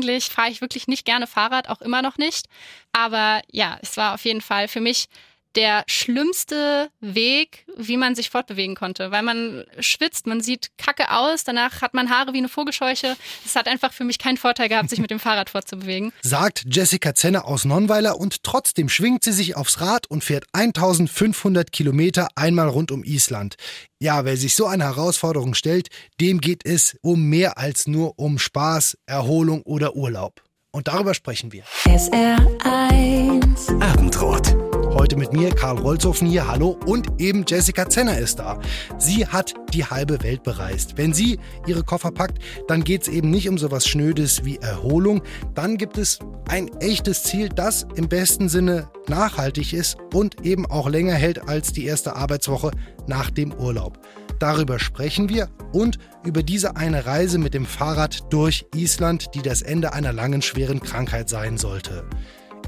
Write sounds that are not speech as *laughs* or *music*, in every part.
eigentlich fahre ich wirklich nicht gerne Fahrrad, auch immer noch nicht. Aber ja, es war auf jeden Fall für mich der schlimmste Weg, wie man sich fortbewegen konnte, weil man schwitzt, man sieht kacke aus, danach hat man Haare wie eine Vogelscheuche. Es hat einfach für mich keinen Vorteil gehabt, sich mit dem *laughs* Fahrrad fortzubewegen. Sagt Jessica Zenner aus Nonnweiler und trotzdem schwingt sie sich aufs Rad und fährt 1500 Kilometer einmal rund um Island. Ja, wer sich so eine Herausforderung stellt, dem geht es um mehr als nur um Spaß, Erholung oder Urlaub. Und darüber sprechen wir. SR1 Abendrot. Heute mit mir, Karl Rolzhofen hier, hallo, und eben Jessica Zenner ist da. Sie hat die halbe Welt bereist. Wenn sie ihre Koffer packt, dann geht es eben nicht um sowas Schnödes wie Erholung. Dann gibt es ein echtes Ziel, das im besten Sinne nachhaltig ist und eben auch länger hält als die erste Arbeitswoche nach dem Urlaub. Darüber sprechen wir und über diese eine Reise mit dem Fahrrad durch Island, die das Ende einer langen, schweren Krankheit sein sollte.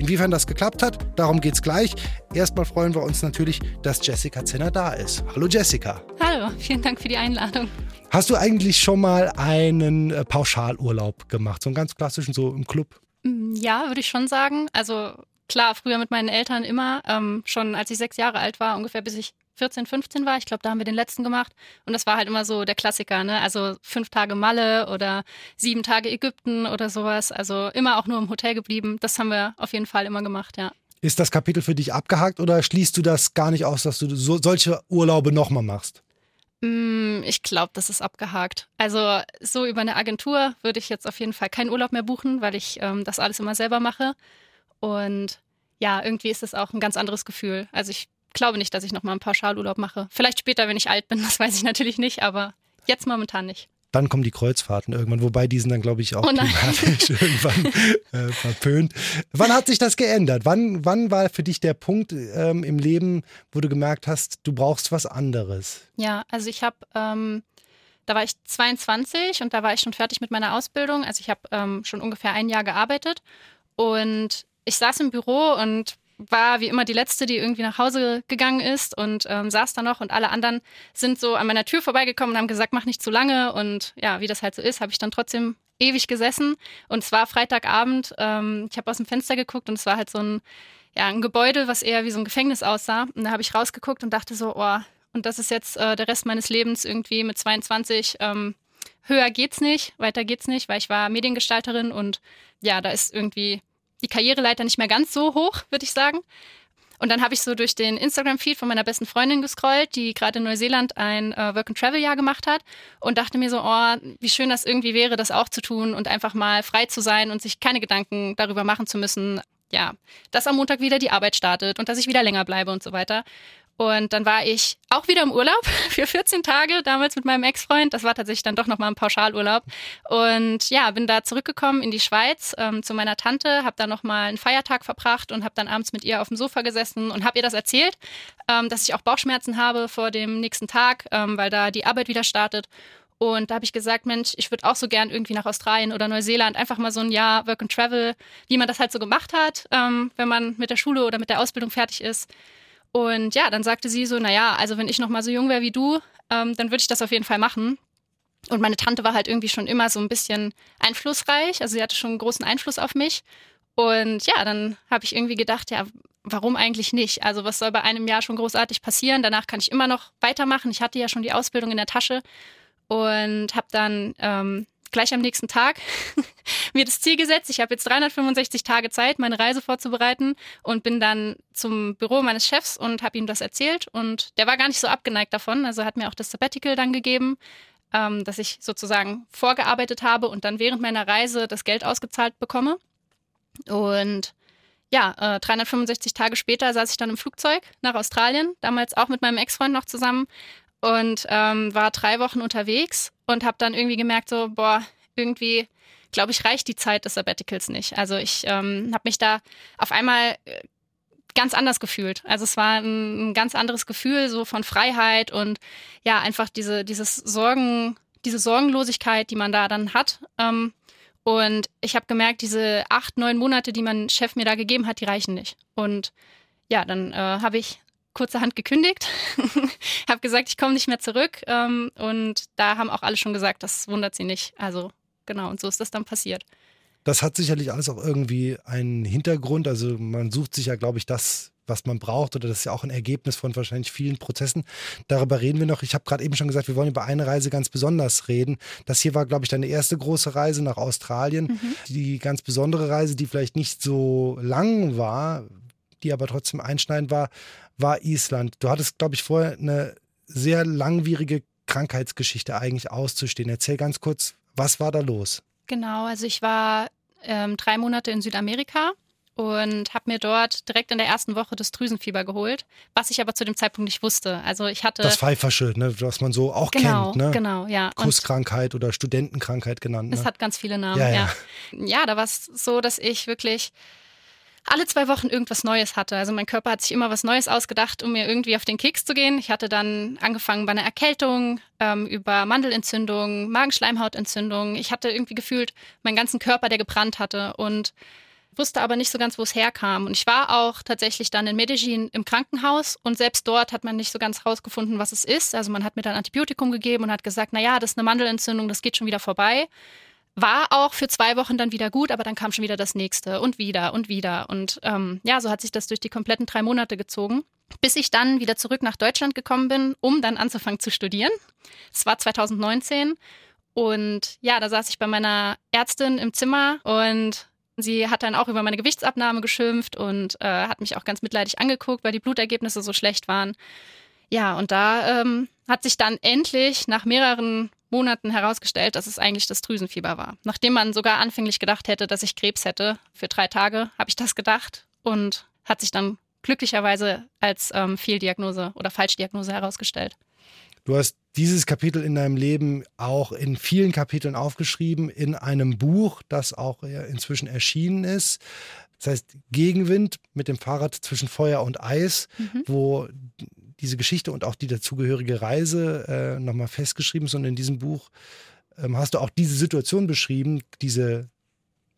Inwiefern das geklappt hat, darum geht's gleich. Erstmal freuen wir uns natürlich, dass Jessica Zinner da ist. Hallo Jessica. Hallo, vielen Dank für die Einladung. Hast du eigentlich schon mal einen äh, Pauschalurlaub gemacht, so einen ganz klassischen, so im Club? Mm, ja, würde ich schon sagen. Also klar, früher mit meinen Eltern immer, ähm, schon als ich sechs Jahre alt war, ungefähr bis ich 14, 15 war. Ich glaube, da haben wir den letzten gemacht. Und das war halt immer so der Klassiker, ne? Also fünf Tage Malle oder sieben Tage Ägypten oder sowas. Also immer auch nur im Hotel geblieben. Das haben wir auf jeden Fall immer gemacht, ja. Ist das Kapitel für dich abgehakt oder schließt du das gar nicht aus, dass du so, solche Urlaube nochmal machst? Mm, ich glaube, das ist abgehakt. Also so über eine Agentur würde ich jetzt auf jeden Fall keinen Urlaub mehr buchen, weil ich ähm, das alles immer selber mache. Und ja, irgendwie ist es auch ein ganz anderes Gefühl. Also ich glaube nicht, dass ich nochmal einen Pauschalurlaub mache. Vielleicht später, wenn ich alt bin, *laughs* das weiß ich natürlich nicht, aber jetzt momentan nicht. Dann kommen die Kreuzfahrten irgendwann, wobei die sind dann, glaube ich, auch oh klimatisch *laughs* irgendwann äh, verpönt. Wann hat sich das geändert? Wann, wann war für dich der Punkt ähm, im Leben, wo du gemerkt hast, du brauchst was anderes? Ja, also ich habe, ähm, da war ich 22 und da war ich schon fertig mit meiner Ausbildung. Also ich habe ähm, schon ungefähr ein Jahr gearbeitet und ich saß im Büro und war wie immer die Letzte, die irgendwie nach Hause gegangen ist und ähm, saß da noch und alle anderen sind so an meiner Tür vorbeigekommen und haben gesagt, mach nicht zu lange. Und ja, wie das halt so ist, habe ich dann trotzdem ewig gesessen. Und es war Freitagabend, ähm, ich habe aus dem Fenster geguckt und es war halt so ein, ja, ein Gebäude, was eher wie so ein Gefängnis aussah. Und da habe ich rausgeguckt und dachte so, oh, und das ist jetzt äh, der Rest meines Lebens irgendwie mit 22, ähm, höher geht's nicht, weiter geht's nicht, weil ich war Mediengestalterin und ja, da ist irgendwie die Karriereleiter nicht mehr ganz so hoch, würde ich sagen. Und dann habe ich so durch den Instagram-Feed von meiner besten Freundin gescrollt, die gerade in Neuseeland ein äh, Work-and-Travel-Jahr gemacht hat und dachte mir so, oh, wie schön das irgendwie wäre, das auch zu tun und einfach mal frei zu sein und sich keine Gedanken darüber machen zu müssen, ja, dass am Montag wieder die Arbeit startet und dass ich wieder länger bleibe und so weiter. Und dann war ich auch wieder im Urlaub *laughs* für 14 Tage, damals mit meinem Ex-Freund. Das war tatsächlich dann doch nochmal ein Pauschalurlaub. Und ja, bin da zurückgekommen in die Schweiz ähm, zu meiner Tante, habe da nochmal einen Feiertag verbracht und habe dann abends mit ihr auf dem Sofa gesessen und habe ihr das erzählt, ähm, dass ich auch Bauchschmerzen habe vor dem nächsten Tag, ähm, weil da die Arbeit wieder startet. Und da habe ich gesagt, Mensch, ich würde auch so gern irgendwie nach Australien oder Neuseeland einfach mal so ein Jahr Work and Travel, wie man das halt so gemacht hat, ähm, wenn man mit der Schule oder mit der Ausbildung fertig ist. Und ja, dann sagte sie so, naja, also wenn ich noch mal so jung wäre wie du, ähm, dann würde ich das auf jeden Fall machen. Und meine Tante war halt irgendwie schon immer so ein bisschen einflussreich, also sie hatte schon einen großen Einfluss auf mich. Und ja, dann habe ich irgendwie gedacht, ja, warum eigentlich nicht? Also was soll bei einem Jahr schon großartig passieren? Danach kann ich immer noch weitermachen. Ich hatte ja schon die Ausbildung in der Tasche und habe dann ähm, gleich am nächsten Tag *laughs* mir das Ziel gesetzt. Ich habe jetzt 365 Tage Zeit, meine Reise vorzubereiten und bin dann zum Büro meines Chefs und habe ihm das erzählt. Und der war gar nicht so abgeneigt davon. Also hat mir auch das Sabbatical dann gegeben, ähm, dass ich sozusagen vorgearbeitet habe und dann während meiner Reise das Geld ausgezahlt bekomme. Und ja, äh, 365 Tage später saß ich dann im Flugzeug nach Australien, damals auch mit meinem Ex-Freund noch zusammen und ähm, war drei Wochen unterwegs und habe dann irgendwie gemerkt, so, boah, irgendwie, glaube ich, reicht die Zeit des Sabbaticals nicht. Also ich ähm, habe mich da auf einmal äh, ganz anders gefühlt. Also es war ein, ein, ganz anderes Gefühl so von Freiheit und ja, einfach diese, dieses Sorgen, diese Sorgenlosigkeit, die man da dann hat. Ähm, und ich habe gemerkt, diese acht, neun Monate, die mein Chef mir da gegeben hat, die reichen nicht. Und ja, dann äh, habe ich kurzerhand gekündigt, *laughs* habe gesagt, ich komme nicht mehr zurück. Ähm, und da haben auch alle schon gesagt, das wundert sie nicht. Also genau, und so ist das dann passiert. Das hat sicherlich alles auch irgendwie einen Hintergrund. Also man sucht sich ja, glaube ich, das, was man braucht, oder das ist ja auch ein Ergebnis von wahrscheinlich vielen Prozessen. Darüber reden wir noch. Ich habe gerade eben schon gesagt, wir wollen über eine Reise ganz besonders reden. Das hier war, glaube ich, deine erste große Reise nach Australien. Mhm. Die ganz besondere Reise, die vielleicht nicht so lang war, die aber trotzdem einschneidend war, war Island. Du hattest, glaube ich, vorher eine sehr langwierige Krankheitsgeschichte eigentlich auszustehen. Erzähl ganz kurz, was war da los? Genau, also ich war ähm, drei Monate in Südamerika und habe mir dort direkt in der ersten Woche das Drüsenfieber geholt, was ich aber zu dem Zeitpunkt nicht wusste. Also ich hatte das Pfeifersche, ne, was man so auch genau, kennt, ne? Genau, ja. Kusskrankheit oder Studentenkrankheit genannt. Ne? Es hat ganz viele Namen. Ja, ja. ja. ja da war es so, dass ich wirklich alle zwei Wochen irgendwas Neues hatte. Also mein Körper hat sich immer was Neues ausgedacht, um mir irgendwie auf den Keks zu gehen. Ich hatte dann angefangen bei einer Erkältung, ähm, über Mandelentzündung, Magenschleimhautentzündung. Ich hatte irgendwie gefühlt meinen ganzen Körper, der gebrannt hatte und wusste aber nicht so ganz, wo es herkam. Und ich war auch tatsächlich dann in Medellin im Krankenhaus und selbst dort hat man nicht so ganz rausgefunden, was es ist. Also man hat mir dann Antibiotikum gegeben und hat gesagt, na ja, das ist eine Mandelentzündung, das geht schon wieder vorbei. War auch für zwei Wochen dann wieder gut, aber dann kam schon wieder das nächste und wieder und wieder. Und ähm, ja, so hat sich das durch die kompletten drei Monate gezogen, bis ich dann wieder zurück nach Deutschland gekommen bin, um dann anzufangen zu studieren. Es war 2019 und ja, da saß ich bei meiner Ärztin im Zimmer und sie hat dann auch über meine Gewichtsabnahme geschimpft und äh, hat mich auch ganz mitleidig angeguckt, weil die Blutergebnisse so schlecht waren. Ja, und da ähm, hat sich dann endlich nach mehreren Monaten herausgestellt, dass es eigentlich das Drüsenfieber war. Nachdem man sogar anfänglich gedacht hätte, dass ich Krebs hätte, für drei Tage habe ich das gedacht und hat sich dann glücklicherweise als ähm, Fehldiagnose oder Falschdiagnose herausgestellt. Du hast dieses Kapitel in deinem Leben auch in vielen Kapiteln aufgeschrieben, in einem Buch, das auch inzwischen erschienen ist. Das heißt Gegenwind mit dem Fahrrad zwischen Feuer und Eis, mhm. wo diese Geschichte und auch die dazugehörige Reise äh, nochmal festgeschrieben, sondern in diesem Buch ähm, hast du auch diese Situation beschrieben, diese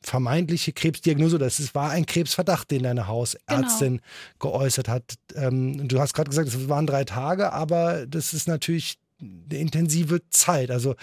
vermeintliche Krebsdiagnose, das ist, war ein Krebsverdacht, den deine Hausärztin genau. geäußert hat. Ähm, du hast gerade gesagt, es waren drei Tage, aber das ist natürlich eine intensive Zeit. Also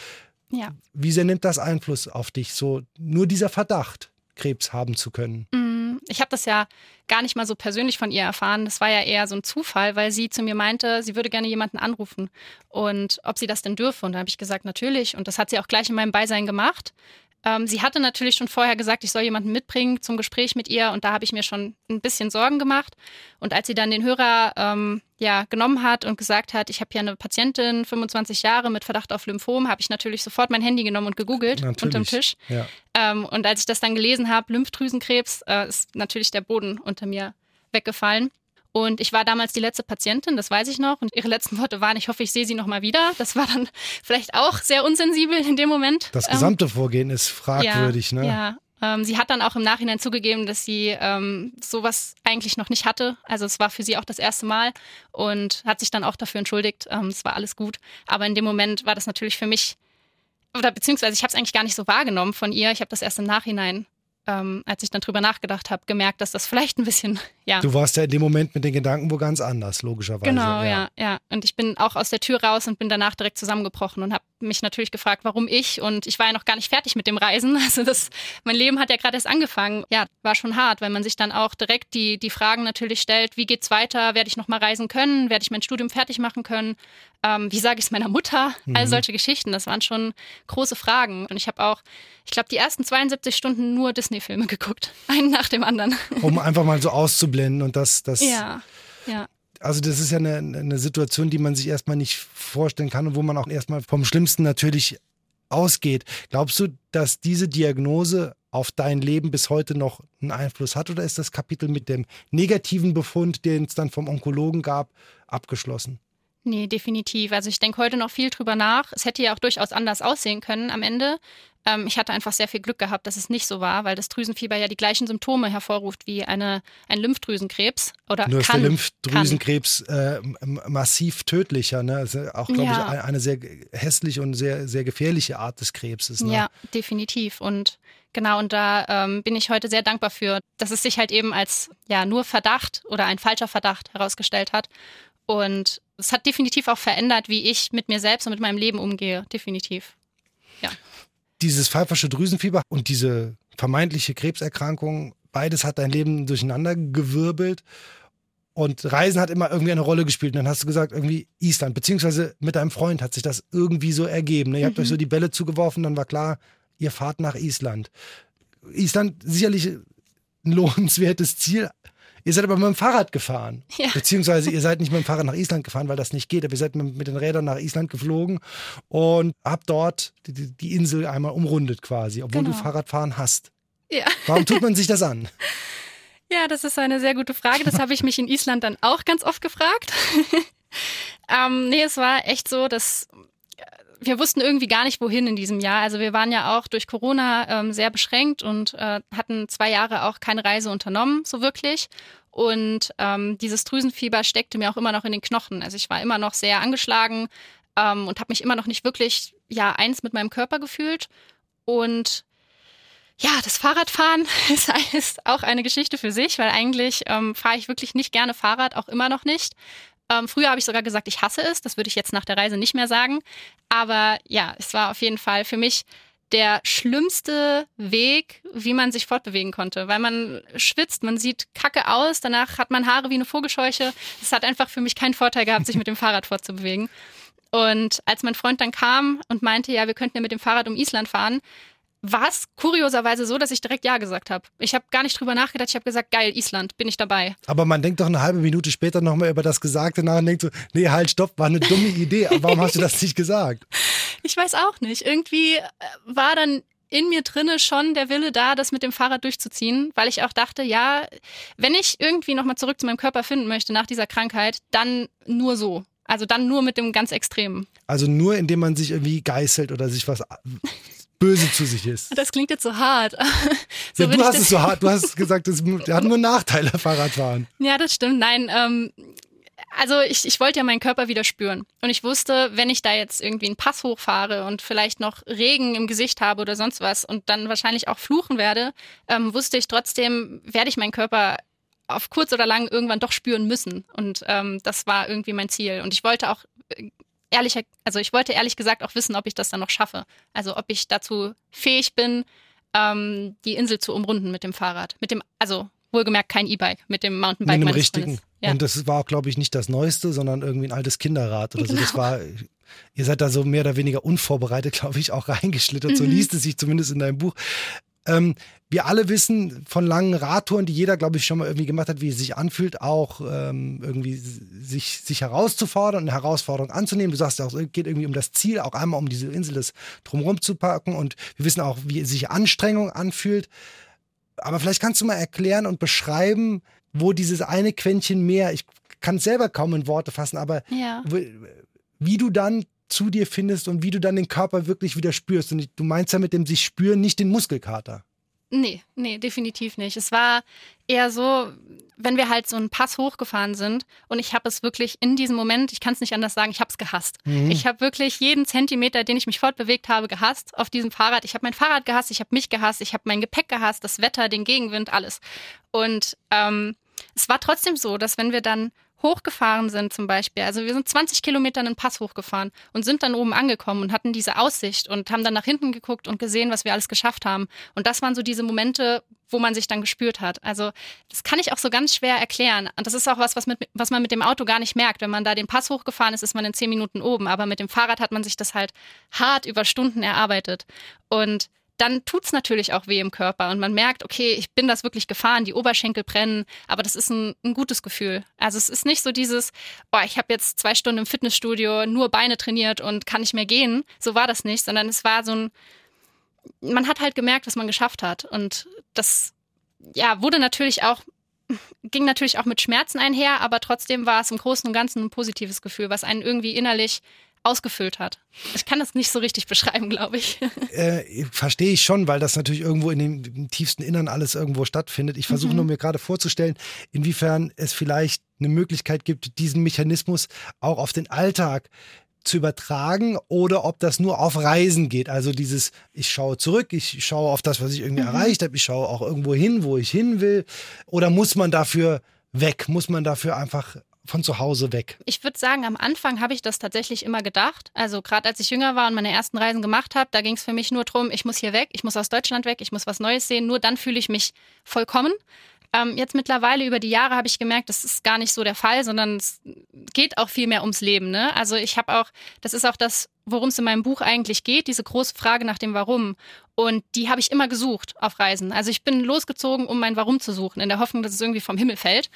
ja. wie sehr nimmt das Einfluss auf dich, so nur dieser Verdacht, Krebs haben zu können? Mhm ich habe das ja gar nicht mal so persönlich von ihr erfahren. Das war ja eher so ein Zufall, weil sie zu mir meinte, sie würde gerne jemanden anrufen und ob sie das denn dürfe. Und da habe ich gesagt, natürlich. Und das hat sie auch gleich in meinem Beisein gemacht. Ähm, sie hatte natürlich schon vorher gesagt, ich soll jemanden mitbringen zum Gespräch mit ihr und da habe ich mir schon ein bisschen Sorgen gemacht. Und als sie dann den Hörer ähm, ja, genommen hat und gesagt hat, ich habe hier eine Patientin, 25 Jahre mit Verdacht auf Lymphom, habe ich natürlich sofort mein Handy genommen und gegoogelt natürlich. unterm Tisch. Ja. Ähm, und als ich das dann gelesen habe, Lymphdrüsenkrebs, äh, ist natürlich der Boden unter mir weggefallen. Und ich war damals die letzte Patientin, das weiß ich noch. Und ihre letzten Worte waren, ich hoffe, ich sehe sie nochmal wieder. Das war dann *laughs* vielleicht auch sehr unsensibel in dem Moment. Das ähm, gesamte Vorgehen ist fragwürdig, ja, ne? Ja. Ähm, sie hat dann auch im Nachhinein zugegeben, dass sie ähm, sowas eigentlich noch nicht hatte. Also es war für sie auch das erste Mal und hat sich dann auch dafür entschuldigt. Ähm, es war alles gut. Aber in dem Moment war das natürlich für mich, oder beziehungsweise ich habe es eigentlich gar nicht so wahrgenommen von ihr. Ich habe das erst im Nachhinein ähm, als ich dann drüber nachgedacht habe, gemerkt, dass das vielleicht ein bisschen, ja. Du warst ja in dem Moment mit den Gedanken wo ganz anders, logischerweise. Genau, ja, ja. ja. Und ich bin auch aus der Tür raus und bin danach direkt zusammengebrochen und habe mich natürlich gefragt, warum ich. Und ich war ja noch gar nicht fertig mit dem Reisen. *laughs* Also das, mein Leben hat ja gerade erst angefangen. Ja, war schon hart, weil man sich dann auch direkt die, die Fragen natürlich stellt, wie geht's weiter? Werde ich noch mal reisen können? Werde ich mein Studium fertig machen können? Ähm, wie sage ich es meiner Mutter? Mhm. All solche Geschichten. Das waren schon große Fragen. Und ich habe auch, ich glaube, die ersten 72 Stunden nur Disney-Filme geguckt. *laughs* Einen nach dem anderen. Um einfach mal so *laughs* auszublenden und das, das. Ja, ja also das ist ja eine, eine Situation, die man sich erstmal nicht vorstellen kann und wo man auch erstmal vom Schlimmsten natürlich ausgeht. Glaubst du, dass diese Diagnose auf dein Leben bis heute noch einen Einfluss hat oder ist das Kapitel mit dem negativen Befund, den es dann vom Onkologen gab, abgeschlossen? Nee, definitiv. Also ich denke heute noch viel drüber nach. Es hätte ja auch durchaus anders aussehen können am Ende. Ähm, ich hatte einfach sehr viel Glück gehabt, dass es nicht so war, weil das Drüsenfieber ja die gleichen Symptome hervorruft wie eine, ein Lymphdrüsenkrebs. Oder Nur kann, ist der Lymphdrüsenkrebs äh, massiv tödlicher. Ne? Also auch, glaube ja. ich, eine, eine sehr hässliche und sehr, sehr gefährliche Art des Krebses. Ne? Ja, definitiv. Und Genau, und da ähm, bin ich heute sehr dankbar für, dass es sich halt eben als ja nur Verdacht oder ein falscher Verdacht herausgestellt hat. Und es hat definitiv auch verändert, wie ich mit mir selbst und mit meinem Leben umgehe. Definitiv. Dieses pfeifersche Drüsenfieber und diese vermeintliche Krebserkrankung. Beides hat dein Leben durcheinander gewirbelt. Und Reisen hat immer irgendwie eine Rolle gespielt. Und dann hast du gesagt, irgendwie Island, beziehungsweise mit deinem Freund hat sich das irgendwie so ergeben. Ne? Ihr habt euch so die Bälle zugeworfen, dann war klar, ihr fahrt nach Island. Island sicherlich ein *laughs* lohnenswertes Ziel. Ihr seid aber mit dem Fahrrad gefahren. Ja. Beziehungsweise ihr seid nicht mit dem Fahrrad nach Island gefahren, weil das nicht geht. Aber ihr seid mit, mit den Rädern nach Island geflogen und habt dort die, die Insel einmal umrundet quasi, obwohl genau. du Fahrradfahren hast. Ja. Warum tut man sich das an? *laughs* Ja, das ist eine sehr gute Frage. Das habe ich mich in Island dann auch ganz oft gefragt. *laughs* ähm, nee, es war echt so, dass wir wussten irgendwie gar nicht, wohin in diesem Jahr. Also wir waren ja auch durch Corona ähm, sehr beschränkt und äh, hatten zwei Jahre auch keine Reise unternommen, so wirklich. Und ähm, dieses Drüsenfieber steckte mir auch immer noch in den Knochen. Also ich war immer noch sehr angeschlagen ähm, und habe mich immer noch nicht wirklich ja eins mit meinem Körper gefühlt. Und ja, das Fahrradfahren *laughs* ist, ist auch eine Geschichte für sich, weil eigentlich ähm, fahre ich wirklich nicht gerne Fahrrad, auch immer noch nicht. Ähm, früher habe ich sogar gesagt, ich hasse es. Das würde ich jetzt nach der Reise nicht mehr sagen. Aber ja, es war auf jeden Fall für mich der schlimmste Weg, wie man sich fortbewegen konnte, weil man schwitzt, man sieht kacke aus, danach hat man Haare wie eine Vogelscheuche. Es hat einfach für mich keinen Vorteil gehabt, sich mit dem *laughs* Fahrrad fortzubewegen. Und als mein Freund dann kam und meinte, ja, wir könnten ja mit dem Fahrrad um Island fahren, war es kurioserweise so, dass ich direkt Ja gesagt habe. Ich habe gar nicht drüber nachgedacht. Ich habe gesagt, geil, Island, bin ich dabei. Aber man denkt doch eine halbe Minute später nochmal über das Gesagte nach und denkt so, nee, halt, stopp, war eine dumme Idee. Warum hast du das nicht gesagt? *laughs* Ich weiß auch nicht. Irgendwie äh, war dann in mir drinne schon der Wille da, das mit dem Fahrrad durchzuziehen, weil ich auch dachte, ja, wenn ich irgendwie nochmal zurück zu meinem Körper finden möchte nach dieser Krankheit, dann nur so. Also dann nur mit dem ganz Extremen. Also nur indem man sich irgendwie geißelt oder sich was böse zu sich ist. Das klingt jetzt so hart. *laughs* so ja, du hast es so hart, du hast gesagt, es *laughs* hat nur Nachteile, Fahrradfahren. Ja, das stimmt. Nein, ähm, also ich, ich wollte ja meinen Körper wieder spüren. Und ich wusste, wenn ich da jetzt irgendwie einen Pass hochfahre und vielleicht noch Regen im Gesicht habe oder sonst was und dann wahrscheinlich auch fluchen werde, ähm, wusste ich trotzdem, werde ich meinen Körper auf kurz oder lang irgendwann doch spüren müssen. Und ähm, das war irgendwie mein Ziel. Und ich wollte auch ehrlicher, also ich wollte ehrlich gesagt auch wissen, ob ich das dann noch schaffe. Also ob ich dazu fähig bin, ähm, die Insel zu umrunden mit dem Fahrrad. Mit dem, also wohlgemerkt kein E-Bike, mit dem Mountainbike. Mit dem richtigen. Ja. Und das war auch, glaube ich, nicht das Neueste, sondern irgendwie ein altes Kinderrad oder so. Das genau. war, ihr seid da so mehr oder weniger unvorbereitet, *laughs* glaube ich, auch reingeschlittert. Mhm. So liest es sich zumindest in deinem Buch. Ähm, wir alle wissen von langen Radtouren, die jeder, glaube ich, schon mal irgendwie gemacht hat, wie es sich anfühlt, auch ähm, irgendwie sich, sich herauszufordern, eine Herausforderung anzunehmen. Du sagst ja auch, es geht irgendwie um das Ziel, auch einmal um diese Insel das drumherum zu packen. Und wir wissen auch, wie sich Anstrengung anfühlt. Aber vielleicht kannst du mal erklären und beschreiben, wo dieses eine Quäntchen mehr, ich kann es selber kaum in Worte fassen, aber ja. wie du dann zu dir findest und wie du dann den Körper wirklich wieder spürst. Und du meinst ja mit dem sich spüren nicht den Muskelkater. Nee, nee, definitiv nicht. Es war eher so, wenn wir halt so einen Pass hochgefahren sind und ich habe es wirklich in diesem Moment, ich kann es nicht anders sagen, ich habe es gehasst. Mhm. Ich habe wirklich jeden Zentimeter, den ich mich fortbewegt habe, gehasst auf diesem Fahrrad. Ich habe mein Fahrrad gehasst, ich habe mich gehasst, ich habe mein Gepäck gehasst, das Wetter, den Gegenwind, alles. Und ähm, es war trotzdem so, dass wenn wir dann hochgefahren sind zum Beispiel. Also wir sind 20 Kilometer einen Pass hochgefahren und sind dann oben angekommen und hatten diese Aussicht und haben dann nach hinten geguckt und gesehen, was wir alles geschafft haben. Und das waren so diese Momente, wo man sich dann gespürt hat. Also das kann ich auch so ganz schwer erklären. Und das ist auch was, was, mit, was man mit dem Auto gar nicht merkt. Wenn man da den Pass hochgefahren ist, ist man in zehn Minuten oben. Aber mit dem Fahrrad hat man sich das halt hart über Stunden erarbeitet. Und dann tut es natürlich auch weh im Körper und man merkt, okay, ich bin das wirklich gefahren, die Oberschenkel brennen, aber das ist ein, ein gutes Gefühl. Also es ist nicht so dieses, oh, ich habe jetzt zwei Stunden im Fitnessstudio nur Beine trainiert und kann nicht mehr gehen. So war das nicht, sondern es war so ein, man hat halt gemerkt, was man geschafft hat und das, ja, wurde natürlich auch ging natürlich auch mit Schmerzen einher, aber trotzdem war es im Großen und Ganzen ein positives Gefühl, was einen irgendwie innerlich ausgefüllt hat. Ich kann das nicht so richtig beschreiben, glaube ich. *laughs* Äh, Verstehe ich schon, weil das natürlich irgendwo in dem, im tiefsten Innern alles irgendwo stattfindet. Ich versuche mhm. nur mir gerade vorzustellen, inwiefern es vielleicht eine Möglichkeit gibt, diesen Mechanismus auch auf den Alltag zu übertragen oder ob das nur auf Reisen geht. Also dieses, ich schaue zurück, ich schaue auf das, was ich irgendwie mhm. erreicht habe, ich schaue auch irgendwo hin, wo ich hin will. Oder muss man dafür weg? Muss man dafür einfach von zu Hause weg? Ich würde sagen, am Anfang habe ich das tatsächlich immer gedacht. Also gerade als ich jünger war und meine ersten Reisen gemacht habe, da ging es für mich nur darum, ich muss hier weg, ich muss aus Deutschland weg, ich muss was Neues sehen. Nur dann fühle ich mich vollkommen. Ähm, jetzt mittlerweile über die Jahre habe ich gemerkt, das ist gar nicht so der Fall, sondern es geht auch viel mehr ums Leben. Ne? Also ich habe auch, das ist auch das, worum es in meinem Buch eigentlich geht, diese große Frage nach dem Warum. Und die habe ich immer gesucht auf Reisen. Also ich bin losgezogen, um mein Warum zu suchen, in der Hoffnung, dass es irgendwie vom Himmel fällt.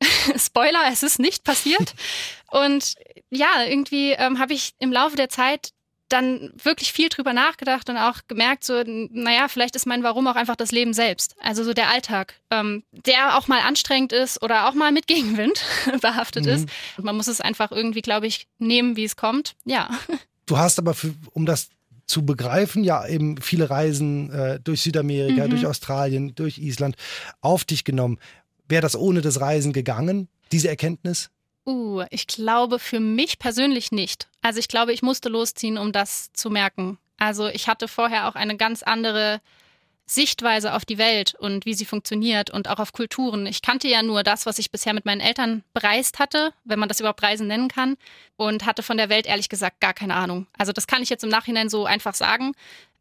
*laughs* Spoiler, es ist nicht passiert. *laughs* Und ja, irgendwie ähm, habe ich im Laufe der Zeit dann wirklich viel drüber nachgedacht und auch gemerkt, so, naja, vielleicht ist mein Warum auch einfach das Leben selbst. Also so der Alltag, ähm, der auch mal anstrengend ist oder auch mal mit Gegenwind *laughs* behaftet mhm. ist. Und man muss es einfach irgendwie, glaube ich, nehmen, wie es kommt. Ja. Du hast aber, für, um das zu begreifen, ja eben viele Reisen äh, durch Südamerika, mhm. durch Australien, durch Island auf dich genommen. Wäre das ohne das Reisen gegangen, diese Erkenntnis? Uh, ich glaube für mich persönlich nicht. Also ich glaube, ich musste losziehen, um das zu merken. Also ich hatte vorher auch eine ganz andere Sichtweise auf die Welt und wie sie funktioniert und auch auf Kulturen. Ich kannte ja nur das, was ich bisher mit meinen Eltern bereist hatte, wenn man das überhaupt Reisen nennen kann, und hatte von der Welt ehrlich gesagt gar keine Ahnung. Also das kann ich jetzt im Nachhinein so einfach sagen,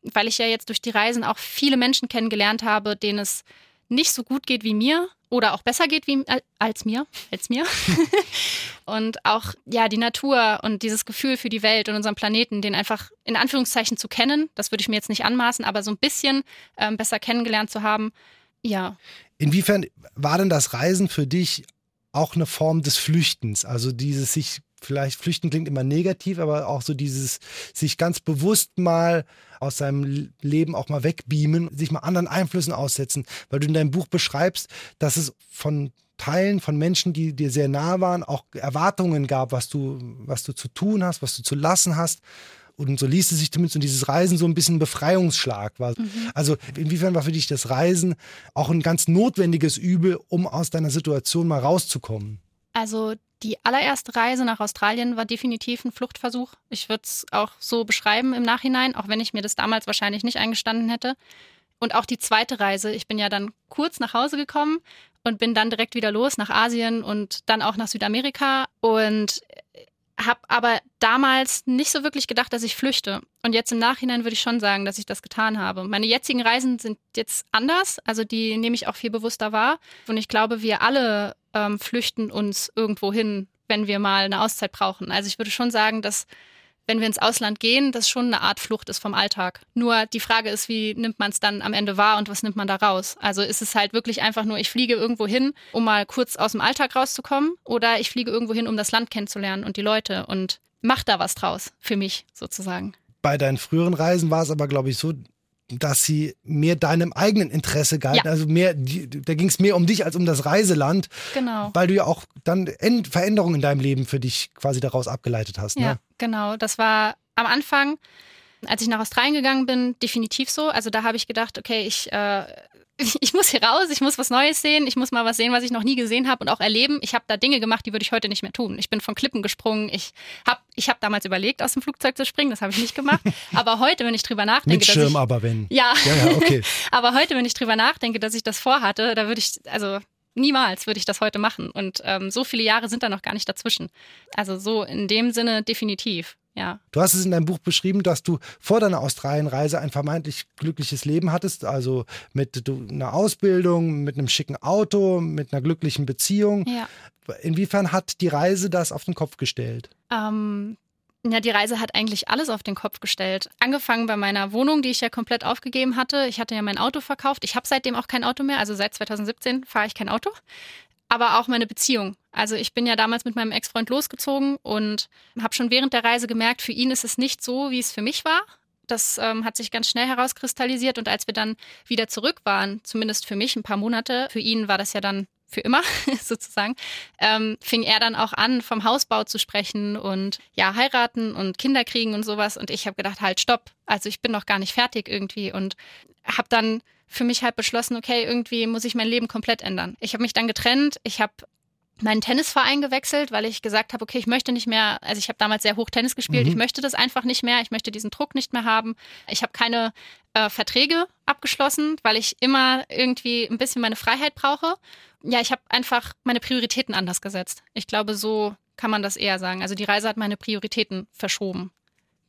weil ich ja jetzt durch die Reisen auch viele Menschen kennengelernt habe, denen es nicht so gut geht wie mir oder auch besser geht wie als mir, als mir. *laughs* und auch ja die Natur und dieses Gefühl für die Welt und unseren Planeten, den einfach in Anführungszeichen zu kennen, das würde ich mir jetzt nicht anmaßen, aber so ein bisschen ähm, besser kennengelernt zu haben. Ja. Inwiefern war denn das Reisen für dich auch eine Form des Flüchtens? Also dieses sich vielleicht flüchten klingt immer negativ, aber auch so dieses sich ganz bewusst mal aus seinem Leben auch mal wegbeamen, sich mal anderen Einflüssen aussetzen, weil du in deinem Buch beschreibst, dass es von Teilen von Menschen, die dir sehr nah waren, auch Erwartungen gab, was du, was du zu tun hast, was du zu lassen hast. Und so ließ es sich zumindest in dieses Reisen so ein bisschen Befreiungsschlag. War. Mhm. Also inwiefern war für dich das Reisen auch ein ganz notwendiges Übel, um aus deiner Situation mal rauszukommen? Also die allererste Reise nach Australien war definitiv ein Fluchtversuch. Ich würde es auch so beschreiben im Nachhinein, auch wenn ich mir das damals wahrscheinlich nicht eingestanden hätte. Und auch die zweite Reise. Ich bin ja dann kurz nach Hause gekommen und bin dann direkt wieder los nach Asien und dann auch nach Südamerika und habe aber damals nicht so wirklich gedacht, dass ich flüchte. Und jetzt im Nachhinein würde ich schon sagen, dass ich das getan habe. Meine jetzigen Reisen sind jetzt anders, also die nehme ich auch viel bewusster wahr. Und ich glaube, wir alle ähm, flüchten uns irgendwo hin, wenn wir mal eine Auszeit brauchen. Also ich würde schon sagen, dass wenn wir ins Ausland gehen, das schon eine Art Flucht ist vom Alltag. Nur die Frage ist, wie nimmt man es dann am Ende wahr und was nimmt man da raus? Also ist es halt wirklich einfach nur, ich fliege irgendwo hin, um mal kurz aus dem Alltag rauszukommen oder ich fliege irgendwo hin, um das Land kennenzulernen und die Leute und mach da was draus für mich sozusagen. Bei deinen früheren Reisen war es aber, glaube ich, so, dass sie mehr deinem eigenen Interesse galten. Ja. Also mehr, da ging es mehr um dich als um das Reiseland. Genau. Weil du ja auch dann Veränderungen in deinem Leben für dich quasi daraus abgeleitet hast. Ne? Ja, genau. Das war am Anfang, als ich nach Australien gegangen bin, definitiv so. Also da habe ich gedacht, okay, ich äh, *laughs* ich muss hier raus, ich muss was Neues sehen, ich muss mal was sehen, was ich noch nie gesehen habe und auch erleben. Ich habe da Dinge gemacht, die würde ich heute nicht mehr tun. Ich bin von Klippen gesprungen. Ich habe ich hab damals überlegt, aus dem Flugzeug zu springen, das habe ich nicht gemacht. *laughs* Aber heute, wenn ich drüber nachdenke, Mit Schirm, ich, aber wenn. Ja. ja, ja okay. *laughs* aber heute, wenn ich drüber nachdenke, dass ich das vorhatte, da würde ich, also niemals würde ich das heute machen. Und ähm, so viele Jahre sind da noch gar nicht dazwischen. Also so in dem Sinne definitiv. Ja. Du hast es in deinem Buch beschrieben, dass du vor deiner Australienreise ein vermeintlich glückliches Leben hattest, also mit einer Ausbildung, mit einem schicken Auto, mit einer glücklichen Beziehung. Ja. Inwiefern hat die Reise das auf den Kopf gestellt? Ähm, ja, die Reise hat eigentlich alles auf den Kopf gestellt. Angefangen bei meiner Wohnung, die ich ja komplett aufgegeben hatte. Ich hatte ja mein Auto verkauft. Ich habe seitdem auch kein Auto mehr. Also seit 2017 fahre ich kein Auto aber auch meine Beziehung. Also ich bin ja damals mit meinem Ex-Freund losgezogen und habe schon während der Reise gemerkt, für ihn ist es nicht so, wie es für mich war. Das ähm, hat sich ganz schnell herauskristallisiert und als wir dann wieder zurück waren, zumindest für mich ein paar Monate, für ihn war das ja dann für immer *laughs* sozusagen, ähm, fing er dann auch an, vom Hausbau zu sprechen und ja, heiraten und Kinder kriegen und sowas. Und ich habe gedacht, halt, stopp. Also ich bin noch gar nicht fertig irgendwie und habe dann für mich halt beschlossen, okay, irgendwie muss ich mein Leben komplett ändern. Ich habe mich dann getrennt, ich habe meinen Tennisverein gewechselt, weil ich gesagt habe, okay, ich möchte nicht mehr, also ich habe damals sehr hoch Tennis gespielt, mhm. ich möchte das einfach nicht mehr, ich möchte diesen Druck nicht mehr haben. Ich habe keine äh, Verträge abgeschlossen, weil ich immer irgendwie ein bisschen meine Freiheit brauche. Ja, ich habe einfach meine Prioritäten anders gesetzt. Ich glaube, so kann man das eher sagen. Also die Reise hat meine Prioritäten verschoben.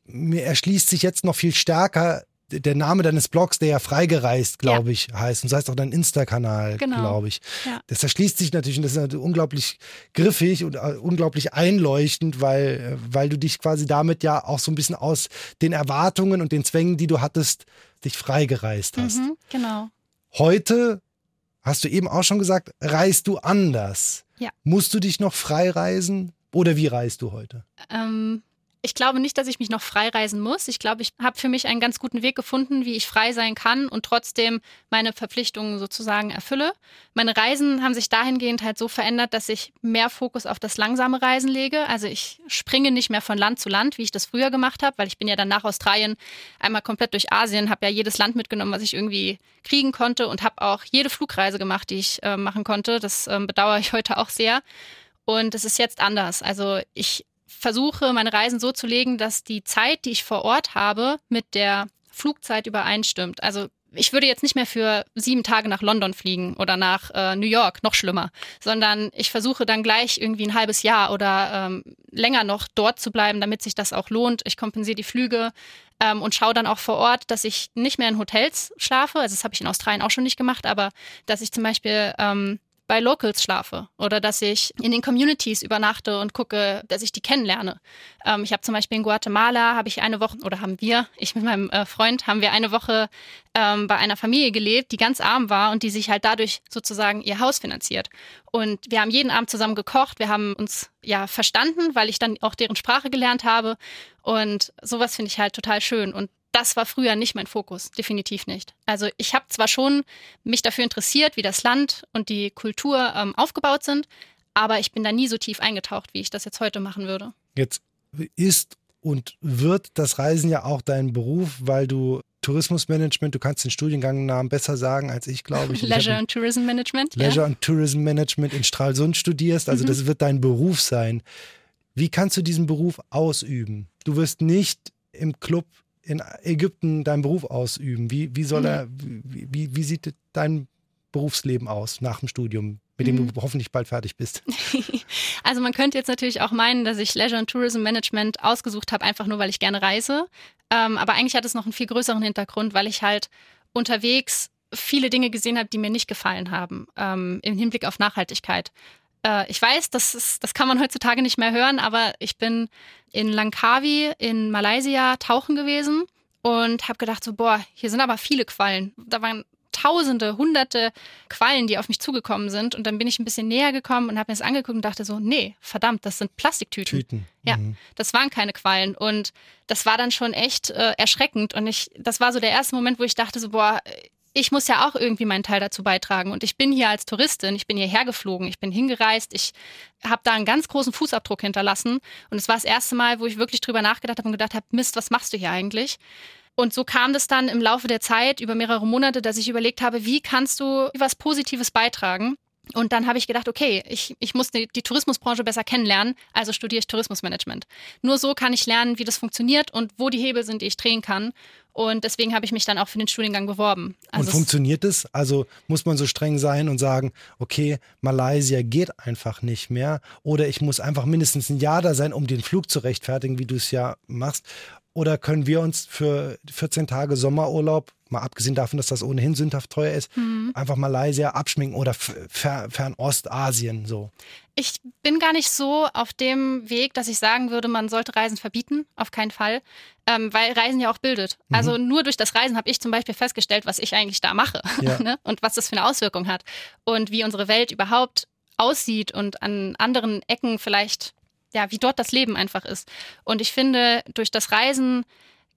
Mir erschließt sich jetzt noch viel stärker der Name deines Blogs, der ja freigereist, glaube ja. ich, heißt. Und das heißt auch dein Insta-Kanal, genau. glaube ich. Ja. Das erschließt sich natürlich und das ist unglaublich griffig und äh, unglaublich einleuchtend, weil, äh, weil du dich quasi damit ja auch so ein bisschen aus den Erwartungen und den Zwängen, die du hattest, dich freigereist hast. Mhm, genau. Heute, hast du eben auch schon gesagt, reist du anders. Ja. Musst du dich noch freireisen oder wie reist du heute? Ähm, ich glaube nicht, dass ich mich noch freireisen muss. Ich glaube, ich habe für mich einen ganz guten Weg gefunden, wie ich frei sein kann und trotzdem meine Verpflichtungen sozusagen erfülle. Meine Reisen haben sich dahingehend halt so verändert, dass ich mehr Fokus auf das langsame Reisen lege. Also ich springe nicht mehr von Land zu Land, wie ich das früher gemacht habe, weil ich bin ja dann nach Australien einmal komplett durch Asien, habe ja jedes Land mitgenommen, was ich irgendwie kriegen konnte und habe auch jede Flugreise gemacht, die ich äh, machen konnte. Das äh, bedauere ich heute auch sehr. Und es ist jetzt anders. Also ich versuche, meine Reisen so zu legen, dass die Zeit, die ich vor Ort habe, mit der Flugzeit übereinstimmt. Also ich würde jetzt nicht mehr für sieben Tage nach London fliegen oder nach äh, New York, noch schlimmer, sondern ich versuche dann gleich irgendwie ein halbes Jahr oder ähm, länger noch dort zu bleiben, damit sich das auch lohnt. Ich kompensiere die Flüge ähm, und schaue dann auch vor Ort, dass ich nicht mehr in Hotels schlafe. Also das habe ich in Australien auch schon nicht gemacht, aber dass ich zum Beispiel ähm, bei Locals schlafe oder dass ich in den Communities übernachte und gucke, dass ich die kennenlerne. Ähm, ich habe zum Beispiel in Guatemala, habe ich eine Woche, oder haben wir, ich mit meinem äh, Freund, haben wir eine Woche ähm, bei einer Familie gelebt, die ganz arm war und die sich halt dadurch sozusagen ihr Haus finanziert. Und wir haben jeden Abend zusammen gekocht, wir haben uns ja verstanden, weil ich dann auch deren Sprache gelernt habe. Und sowas finde ich halt total schön. Und das war früher nicht mein Fokus, definitiv nicht. Also ich habe zwar schon mich dafür interessiert, wie das Land und die Kultur ähm, aufgebaut sind, aber ich bin da nie so tief eingetaucht, wie ich das jetzt heute machen würde. Jetzt ist und wird das Reisen ja auch dein Beruf, weil du Tourismusmanagement, du kannst den Studiengang besser sagen als ich, glaube ich. *laughs* Leisure and Tourism Management. Leisure ja. and Tourism Management in Stralsund studierst, also mhm. das wird dein Beruf sein. Wie kannst du diesen Beruf ausüben? Du wirst nicht im Club in Ägypten deinen Beruf ausüben? Wie, wie soll mhm. er, wie, wie, wie sieht dein Berufsleben aus nach dem Studium, mit dem mhm. du hoffentlich bald fertig bist? *laughs* Also man könnte jetzt natürlich auch meinen, dass ich Leisure and Tourism Management ausgesucht habe, einfach nur weil ich gerne reise. Ähm, aber eigentlich hat es noch einen viel größeren Hintergrund, weil ich halt unterwegs viele Dinge gesehen habe, die mir nicht gefallen haben, ähm, im Hinblick auf Nachhaltigkeit. Äh, ich weiß, das, ist, das kann man heutzutage nicht mehr hören, aber ich bin in Langkawi in Malaysia tauchen gewesen und habe gedacht so, boah, hier sind aber viele Quallen. Da waren tausende, hunderte Quallen, die auf mich zugekommen sind. Und dann bin ich ein bisschen näher gekommen und habe mir das angeguckt und dachte so, nee, verdammt, das sind Plastiktüten. Tüten. Ja, mhm. das waren keine Quallen. Und das war dann schon echt äh, erschreckend. Und ich, das war so der erste Moment, wo ich dachte so, boah, ich muss ja auch irgendwie meinen Teil dazu beitragen. Und ich bin hier als Touristin, ich bin hierher geflogen, ich bin hingereist, ich habe da einen ganz großen Fußabdruck hinterlassen. Und es war das erste Mal, wo ich wirklich drüber nachgedacht habe und gedacht habe, Mist, was machst du hier eigentlich? Und so kam das dann im Laufe der Zeit, über mehrere Monate, dass ich überlegt habe, wie kannst du was Positives beitragen? Und dann habe ich gedacht, okay, ich, ich muss die, die, Tourismusbranche besser kennenlernen, also studiere ich Tourismusmanagement. Nur so kann ich lernen, wie das funktioniert und wo die Hebel sind, die ich drehen kann. Und deswegen habe ich mich dann auch für den Studiengang beworben. Also und funktioniert es? Also muss man so streng sein und sagen, okay, Malaysia geht einfach nicht mehr oder ich muss einfach mindestens ein Jahr da sein, um den Flug zu rechtfertigen, wie du es ja machst. Oder können wir uns für 14 Tage Sommerurlaub, mal abgesehen davon, dass das ohnehin sündhaft teuer ist, mhm. einfach Malaysia abschminken oder Fernostasien so? Ich bin gar nicht so auf dem Weg, dass ich sagen würde, man sollte Reisen verbieten. Auf keinen Fall. Ähm, weil Reisen ja auch bildet. Mhm. Also nur durch das Reisen habe ich zum Beispiel festgestellt, was ich eigentlich da mache *laughs* ja. ne? und was das für eine Auswirkung hat und wie unsere Welt überhaupt aussieht und an anderen Ecken vielleicht ja, wie dort das Leben einfach ist. Und ich finde, durch das Reisen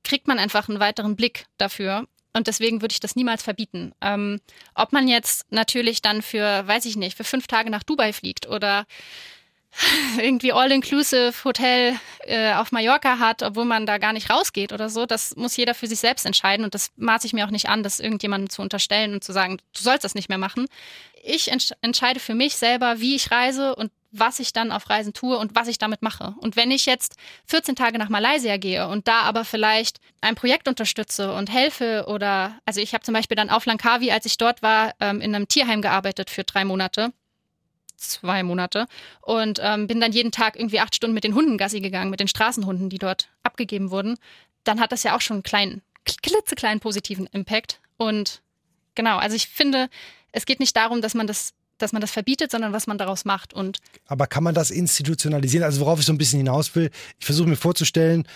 kriegt man einfach einen weiteren Blick dafür. Und deswegen würde ich das niemals verbieten. Ähm, ob man jetzt natürlich dann für, weiß ich nicht, für fünf Tage nach Dubai fliegt oder *laughs* irgendwie All-Inclusive Hotel äh, auf Mallorca hat, obwohl man da gar nicht rausgeht oder so. Das muss jeder für sich selbst entscheiden und das maße ich mir auch nicht an, das irgendjemandem zu unterstellen und zu sagen, du sollst das nicht mehr machen. Ich ents entscheide für mich selber, wie ich reise und was ich dann auf Reisen tue und was ich damit mache. Und wenn ich jetzt 14 Tage nach Malaysia gehe und da aber vielleicht ein Projekt unterstütze und helfe oder, also ich habe zum Beispiel dann auf Langkawi, als ich dort war, ähm, in einem Tierheim gearbeitet für drei Monate zwei Monate und ähm, bin dann jeden Tag irgendwie acht Stunden mit den Hunden Gassi gegangen, mit den Straßenhunden, die dort abgegeben wurden, dann hat das ja auch schon einen kleinen, klitzekleinen positiven Impact. Und genau, also ich finde, es geht nicht darum, dass man das dass man das verbietet, sondern was man daraus macht. Und Aber kann man das institutionalisieren? Also worauf ich so ein bisschen hinaus will, ich versuche mir vorzustellen,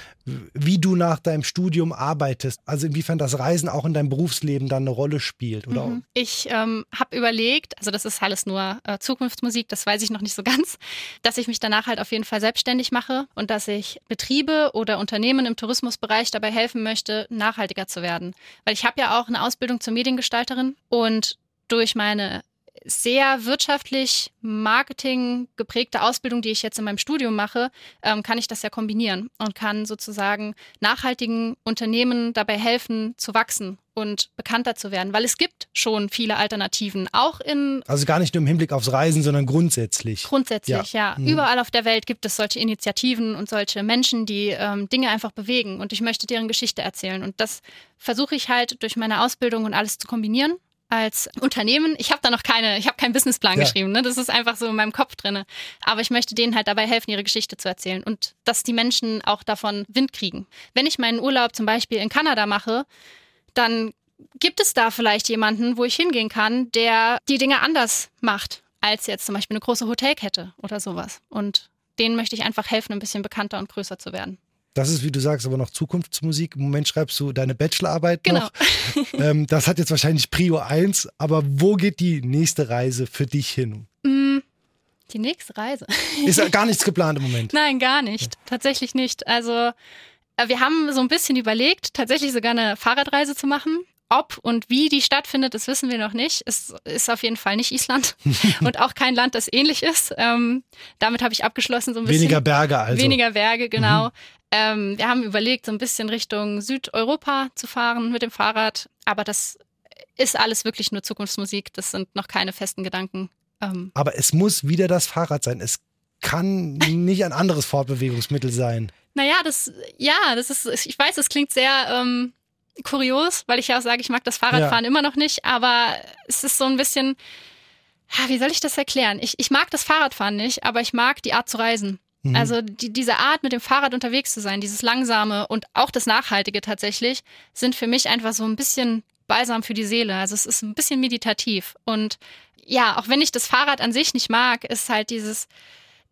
wie du nach deinem Studium arbeitest. Also inwiefern das Reisen auch in deinem Berufsleben dann eine Rolle spielt. Oder? Mhm. Ich ähm, habe überlegt, also das ist alles nur äh, Zukunftsmusik, das weiß ich noch nicht so *laughs* ganz, dass ich mich danach halt auf jeden Fall selbstständig mache und dass ich Betriebe oder Unternehmen im Tourismusbereich dabei helfen möchte, nachhaltiger zu werden. Weil ich habe ja auch eine Ausbildung zur Mediengestalterin und durch meine sehr wirtschaftlich Marketing geprägte Ausbildung, die ich jetzt in meinem Studium mache, ähm, kann ich das ja kombinieren und kann sozusagen nachhaltigen Unternehmen dabei helfen zu wachsen und bekannter zu werden, weil es gibt schon viele Alternativen, auch in also gar nicht nur im Hinblick aufs Reisen, sondern grundsätzlich. Grundsätzlich, ja. ja. Mhm. Überall auf der Welt gibt es solche Initiativen und solche Menschen, die ähm, Dinge einfach bewegen und ich möchte deren Geschichte erzählen und das versuche ich halt durch meine Ausbildung und alles zu kombinieren als Unternehmen. Ich habe da noch keine, ich habe keinen Businessplan ja. geschrieben. Ne? Das ist einfach so in meinem Kopf drinne. Aber ich möchte denen halt dabei helfen, ihre Geschichte zu erzählen und dass die Menschen auch davon Wind kriegen. Wenn ich meinen Urlaub zum Beispiel in Kanada mache, dann gibt es da vielleicht jemanden, wo ich hingehen kann, der die Dinge anders macht als jetzt zum Beispiel eine große Hotelkette oder sowas. Und denen möchte ich einfach helfen, ein bisschen bekannter und größer zu werden. Das ist, wie du sagst, aber noch Zukunftsmusik. Im Moment schreibst du deine Bachelorarbeit genau. noch. ähm, das hat jetzt wahrscheinlich Prio 1, aber wo geht die nächste Reise für dich hin? Mm, die nächste Reise. ist *laughs* gar nichts geplant im Moment? Nein, gar nicht. Ja. Tatsächlich nicht. Also, äh, wir haben so ein bisschen überlegt, tatsächlich sogar eine Fahrradreise zu machen. Ob und wie die stattfindet, das wissen wir noch nicht. Es ist auf jeden Fall nicht Island *laughs* und auch kein Land, das ähnlich ist. Ähm, damit habe ich abgeschlossen so ein bisschen. Weniger Berge also. Weniger Berge, genau. Mhm. Ähm, wir haben überlegt, so ein bisschen Richtung Südeuropa zu fahren mit dem Fahrrad, aber das ist alles wirklich nur Zukunftsmusik. Das sind noch keine festen Gedanken. Ähm, aber es muss wieder das Fahrrad sein. Es kann *laughs* nicht ein anderes Fortbewegungsmittel sein. Naja, das, ja, das ist, ich weiß, es klingt sehr ähm, kurios, weil ich ja auch sage, ich mag das Fahrradfahren ja. immer noch nicht, aber es ist so ein bisschen, wie soll ich das erklären? Ich, ich mag das Fahrradfahren nicht, aber ich mag die Art zu reisen. Mhm. Also die, diese Art, mit dem Fahrrad unterwegs zu sein, dieses langsame und auch das Nachhaltige tatsächlich, sind für mich einfach so ein bisschen balsam für die Seele. Also es ist ein bisschen meditativ. Und ja, auch wenn ich das Fahrrad an sich nicht mag, ist halt dieses,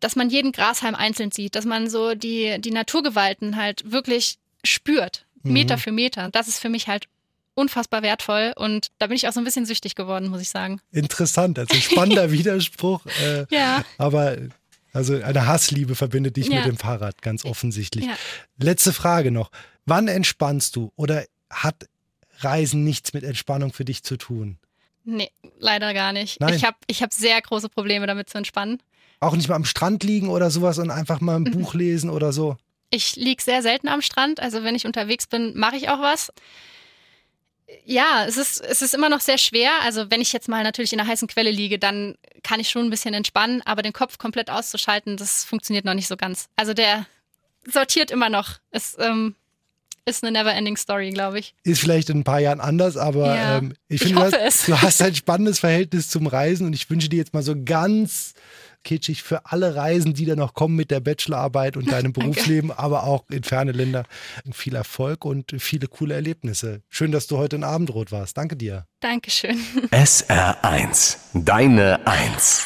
dass man jeden Grashalm einzeln sieht, dass man so die, die Naturgewalten halt wirklich spürt, mhm. Meter für Meter. Das ist für mich halt unfassbar wertvoll und da bin ich auch so ein bisschen süchtig geworden, muss ich sagen. Interessant, also *laughs* spannender Widerspruch. Äh, ja. Aber also eine Hassliebe verbindet dich ja. mit dem Fahrrad, ganz offensichtlich. Ja. Letzte Frage noch. Wann entspannst du oder hat Reisen nichts mit Entspannung für dich zu tun? Nee, leider gar nicht. Nein. Ich habe ich hab sehr große Probleme damit zu entspannen. Auch nicht mal am Strand liegen oder sowas und einfach mal ein mhm. Buch lesen oder so? Ich liege sehr selten am Strand. Also wenn ich unterwegs bin, mache ich auch was. Ja, es ist, es ist immer noch sehr schwer. Also wenn ich jetzt mal natürlich in einer heißen Quelle liege, dann kann ich schon ein bisschen entspannen, aber den Kopf komplett auszuschalten, das funktioniert noch nicht so ganz. Also der sortiert immer noch. Es ähm, ist eine never-ending Story, glaube ich. Ist vielleicht in ein paar Jahren anders, aber ja, ähm, ich finde, du, du hast ein spannendes Verhältnis zum Reisen und ich wünsche dir jetzt mal so ganz kitschig für alle Reisen, die da noch kommen mit der Bachelorarbeit und deinem *laughs* Berufsleben, aber auch in ferne Länder. Viel Erfolg und viele coole Erlebnisse. Schön, dass du heute in Abendrot warst. Danke dir. Dankeschön. SR1, deine Eins.